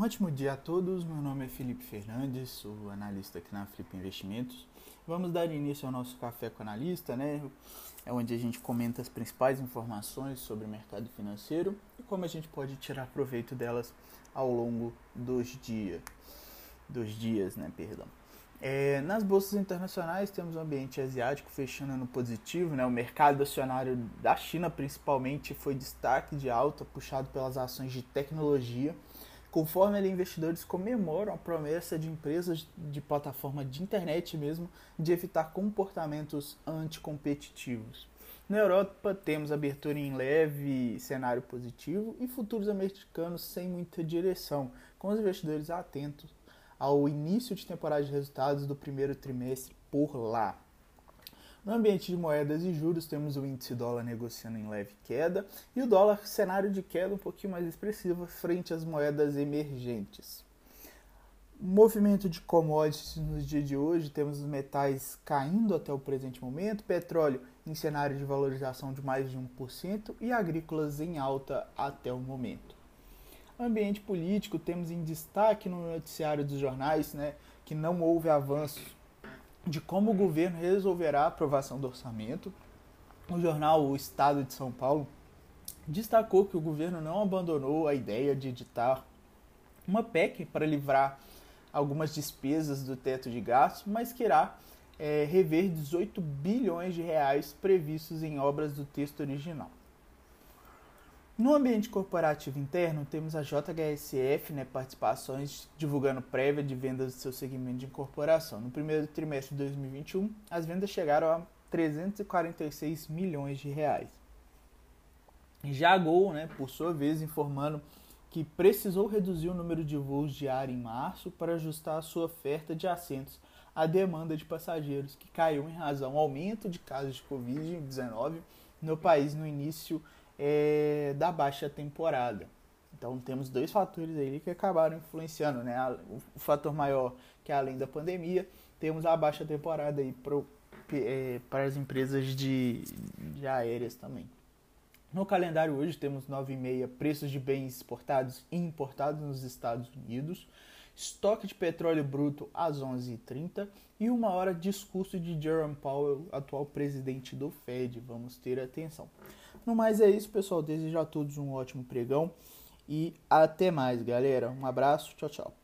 ótimo dia a todos. Meu nome é Felipe Fernandes, sou analista aqui na Flip Investimentos. Vamos dar início ao nosso café com analista, né? É onde a gente comenta as principais informações sobre o mercado financeiro e como a gente pode tirar proveito delas ao longo dos dias, dos dias, né? Perdão. É, nas bolsas internacionais temos o um ambiente asiático fechando no positivo, né? O mercado acionário da China principalmente foi destaque de alta, puxado pelas ações de tecnologia conforme ali, investidores comemoram a promessa de empresas de plataforma de internet mesmo de evitar comportamentos anticompetitivos. Na Europa, temos abertura em leve cenário positivo e futuros americanos sem muita direção, com os investidores atentos ao início de temporada de resultados do primeiro trimestre por lá. No ambiente de moedas e juros, temos o índice dólar negociando em leve queda e o dólar cenário de queda um pouquinho mais expressivo frente às moedas emergentes. Movimento de commodities no dia de hoje, temos os metais caindo até o presente momento, petróleo em cenário de valorização de mais de 1% e agrícolas em alta até o momento. Ambiente político, temos em destaque no noticiário dos jornais né, que não houve avanço de como o governo resolverá a aprovação do orçamento. O jornal O Estado de São Paulo destacou que o governo não abandonou a ideia de editar uma PEC para livrar algumas despesas do teto de gastos, mas que irá é, rever 18 bilhões de reais previstos em obras do texto original. No ambiente corporativo interno, temos a JHSF, né, participações divulgando prévia de vendas do seu segmento de incorporação. No primeiro trimestre de 2021, as vendas chegaram a 346 milhões de reais. Já a Gol, né, por sua vez, informando que precisou reduzir o número de voos diários em março para ajustar a sua oferta de assentos à demanda de passageiros, que caiu em razão ao aumento de casos de Covid-19 no país no início é, da baixa temporada. Então temos dois fatores aí que acabaram influenciando, né? O fator maior que é além da pandemia, temos a baixa temporada aí pro, é, para as empresas de, de aéreas também. No calendário hoje temos 9,5 preços de bens exportados e importados nos Estados Unidos, estoque de petróleo bruto às 11h30 e uma hora discurso de Jerome Powell, atual presidente do Fed. Vamos ter atenção. No mais é isso, pessoal. Desejo a todos um ótimo pregão e até mais, galera. Um abraço, tchau, tchau.